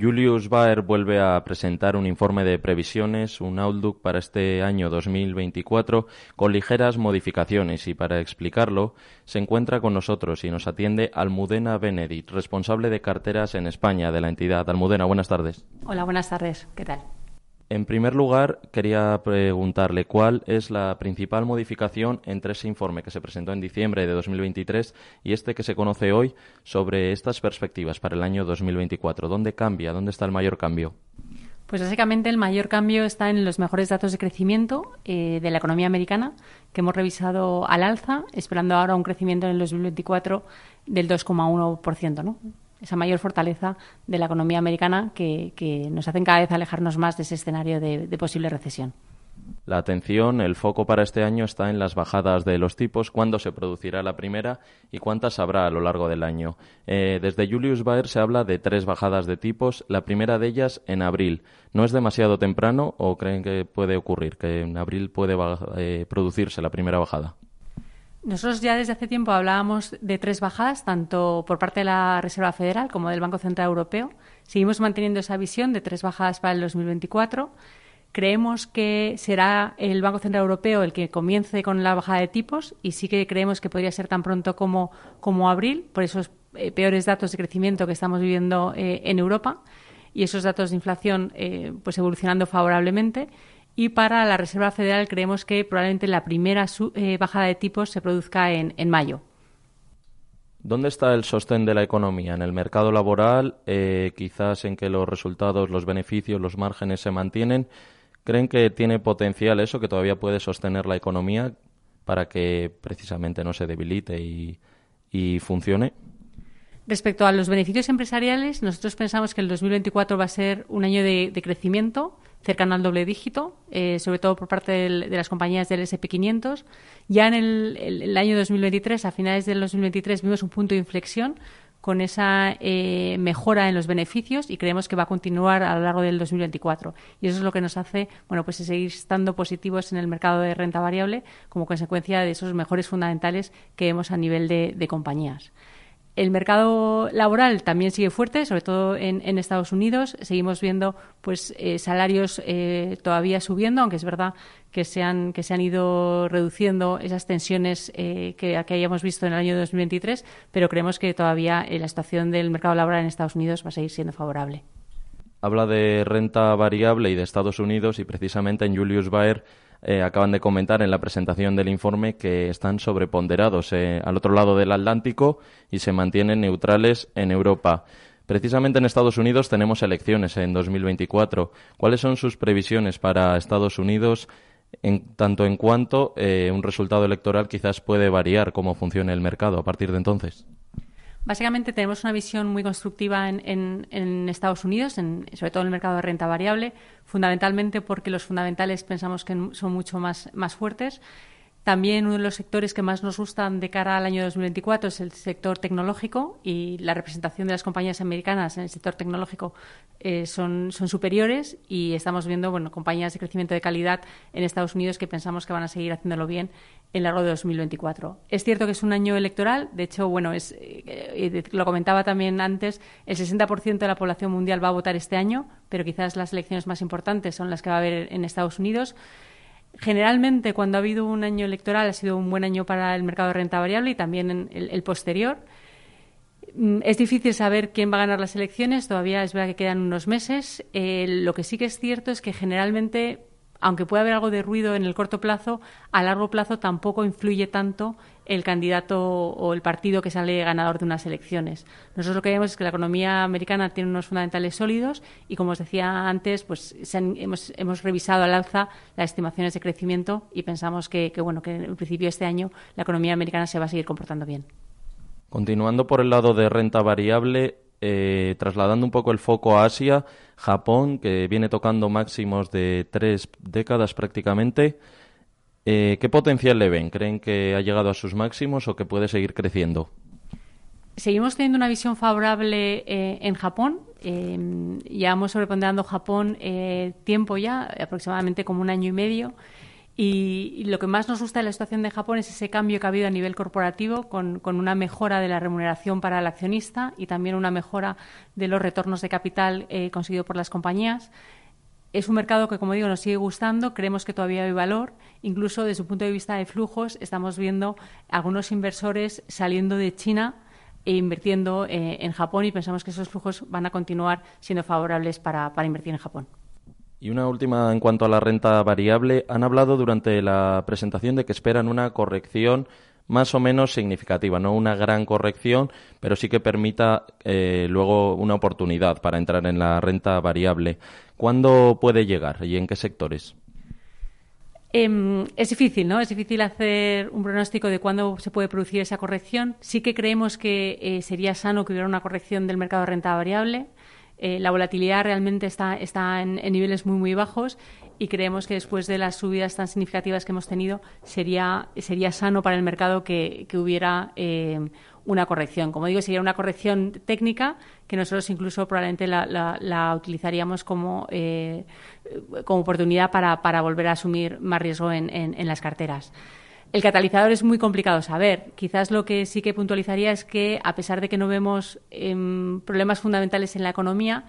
Julius Baer vuelve a presentar un informe de previsiones, un outlook para este año 2024 con ligeras modificaciones y para explicarlo se encuentra con nosotros y nos atiende Almudena Benedict, responsable de carteras en España de la entidad. Almudena, buenas tardes. Hola, buenas tardes. ¿Qué tal? En primer lugar, quería preguntarle cuál es la principal modificación entre ese informe que se presentó en diciembre de 2023 y este que se conoce hoy sobre estas perspectivas para el año 2024. ¿Dónde cambia? ¿Dónde está el mayor cambio? Pues básicamente el mayor cambio está en los mejores datos de crecimiento eh, de la economía americana, que hemos revisado al alza, esperando ahora un crecimiento en el 2024 del 2,1%, ¿no? Esa mayor fortaleza de la economía americana que, nos hacen cada vez alejarnos más de ese escenario de, posible recesión. La atención, el foco para este año está en las bajadas de los tipos, cuándo se producirá la primera y cuántas habrá a lo largo del año. Eh, desde Julius Baer se habla de tres bajadas de tipos, la primera de ellas en abril. ¿No es demasiado temprano o creen que puede ocurrir, que en abril puede eh, producirse la primera bajada? Nosotros ya desde hace tiempo hablábamos de tres bajadas, tanto por parte de la Reserva Federal como del Banco Central Europeo. Seguimos manteniendo esa visión de tres bajadas para el 2024. Creemos que será el Banco Central Europeo el que comience con la bajada de tipos y sí que creemos que podría ser tan pronto como, como abril, por esos eh, peores datos de crecimiento que estamos viviendo eh, en Europa y esos datos de inflación eh, pues evolucionando favorablemente y para la Reserva Federal creemos que probablemente la primera eh, bajada de tipos se produzca en, mayo. ¿Dónde está el sostén de la economía? ¿En el mercado laboral? Eh, ¿Quizás en que los resultados, los beneficios, los márgenes se mantienen? ¿Creen que tiene potencial eso, que todavía puede sostener la economía para que precisamente no se debilite y funcione? Respecto a los beneficios empresariales, nosotros pensamos que el 2024 va a ser un año de, crecimiento cercano al doble dígito, eh, sobre todo por parte de las compañías del SP500. Ya en el, año 2023, a finales del 2023, vimos un punto de inflexión con esa eh, mejora en los beneficios y creemos que va a continuar a lo largo del 2024. Y eso es lo que nos hace bueno, pues seguir estando positivos en el mercado de renta variable como consecuencia de esos mejores fundamentales que vemos a nivel de compañías. El mercado laboral también sigue fuerte, sobre todo en, Estados Unidos. Seguimos viendo pues eh, salarios eh, todavía subiendo, aunque es verdad que se han, que se han ido reduciendo esas tensiones eh, que, que, hayamos visto en el año 2023, pero creemos que todavía la situación del mercado laboral en Estados Unidos va a seguir siendo favorable. Habla de renta variable y de Estados Unidos y precisamente en Julius Baer eh, acaban de comentar en la presentación del informe que están sobreponderados eh, al otro lado del Atlántico y se mantienen neutrales en Europa. Precisamente en Estados Unidos tenemos elecciones en 2024. ¿Cuáles son sus previsiones para Estados Unidos, en tanto en cuanto eh, un resultado electoral quizás puede variar cómo funciona el mercado a partir de entonces? Básicamente tenemos una visión muy constructiva en, Estados Unidos, sobre todo en el mercado de renta variable, fundamentalmente porque los fundamentales pensamos que son mucho más, más fuertes también uno de los sectores que más nos gustan de cara al año 2024 es el sector tecnológico y la representación de las compañías americanas en el sector tecnológico eh, son, son superiores y estamos viendo bueno, compañías de crecimiento de calidad en Estados Unidos que pensamos que van a seguir haciéndolo bien en largo de 2024. Es cierto que es un año electoral, de hecho, bueno, es, eh, eh, lo comentaba también antes, el 60% de la población mundial va a votar este año, pero quizás las elecciones más importantes son las que va a haber en Estados Unidos. Generalmente, cuando ha habido un año electoral, ha sido un buen año para el mercado de renta variable y también en el, posterior. Mm, es difícil saber quién va a ganar las elecciones, todavía es verdad que quedan unos meses. Eh, lo que sí que es cierto es que generalmente aunque puede haber algo de ruido en el corto plazo, a largo plazo tampoco influye tanto el candidato o el partido que sale ganador de unas elecciones. Nosotros lo que vemos es que la economía americana tiene unos fundamentales sólidos y, como os decía antes, pues hemos, revisado al alza las estimaciones de crecimiento y pensamos que, bueno, que en principio este año la economía americana se va a seguir comportando bien. Continuando por el lado de renta variable, eh, trasladando un poco el foco a Asia, Japón, que viene tocando máximos de tres décadas prácticamente, eh, ¿qué potencial le ven? ¿Creen que ha llegado a sus máximos o que puede seguir creciendo? Seguimos teniendo una visión favorable eh, en Japón. llevamos sobreponderando Japón tiempo ya, aproximadamente como un año y medio Y, lo que más nos gusta de la situación de Japón es ese cambio que ha habido a nivel corporativo, con, una mejora de la remuneración para el accionista y también una mejora de los retornos de capital eh, conseguido por las compañías. Es un mercado que, como digo, nos sigue gustando, creemos que todavía hay valor. Incluso desde su punto de vista de flujos, estamos viendo algunos inversores saliendo de China e invirtiendo eh, en Japón y pensamos que esos flujos van a continuar siendo favorables para, invertir en Japón. Y una última en cuanto a la renta variable. Han hablado durante la presentación de que esperan una corrección más o menos significativa, no una gran corrección, pero sí que permita eh, luego una oportunidad para entrar en la renta variable. ¿Cuándo puede llegar y en qué sectores? Em, es difícil, ¿no? Es difícil hacer un pronóstico de cuándo se puede producir esa corrección. Sí que creemos que eh, sería sano que hubiera una corrección del mercado de renta variable. Eh, la volatilidad realmente está, está en, niveles muy, muy bajos y creemos que después de las subidas tan significativas que hemos tenido sería, sería sano para el mercado que, hubiera eh, una corrección. Como digo, sería una corrección técnica que nosotros incluso probablemente la, utilizaríamos como, eh, como oportunidad para, para, volver a asumir más riesgo en, en las carteras. El catalizador es muy complicado saber. Quizás lo que sí que puntualizaría es que, a pesar de que no vemos em, problemas fundamentales en la economía,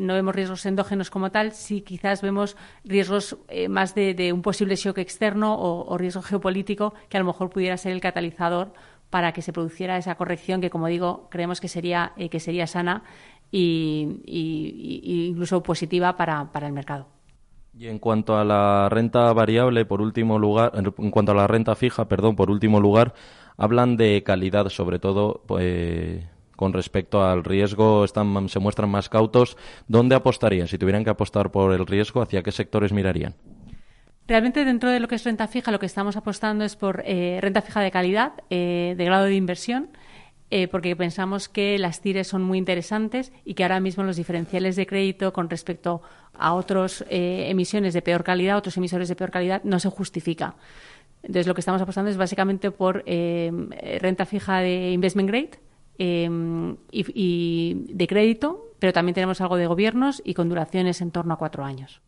no vemos riesgos endógenos como tal, sí quizás vemos riesgos eh, más de, un posible shock externo o, riesgo geopolítico que a lo mejor pudiera ser el catalizador para que se produciera esa corrección que, como digo, creemos que sería, eh, que sería sana e incluso positiva para el mercado. Y en cuanto a la renta variable, por último lugar, en cuanto a la renta fija, perdón, por último lugar, hablan de calidad, sobre todo pues, con respecto al riesgo, están, se muestran más cautos. ¿Dónde apostarían? Si tuvieran que apostar por el riesgo, ¿hacia qué sectores mirarían? Realmente dentro de lo que es renta fija, lo que estamos apostando es por eh, renta fija de calidad, eh, de grado de inversión eh, porque pensamos que las TIRES son muy interesantes y que ahora mismo los diferenciales de crédito con respecto a otras eh, emisiones de peor calidad, otros emisores de peor calidad, no se justifica. Entonces, lo que estamos apostando es básicamente por eh, renta fija de investment grade y, de crédito, pero también tenemos algo de gobiernos y con duraciones en torno a cuatro años.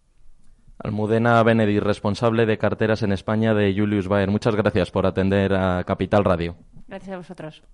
Almudena Benedi, responsable de carteras en España de Julius Baer. Muchas gracias por atender a Capital Radio. Gracias a vosotros.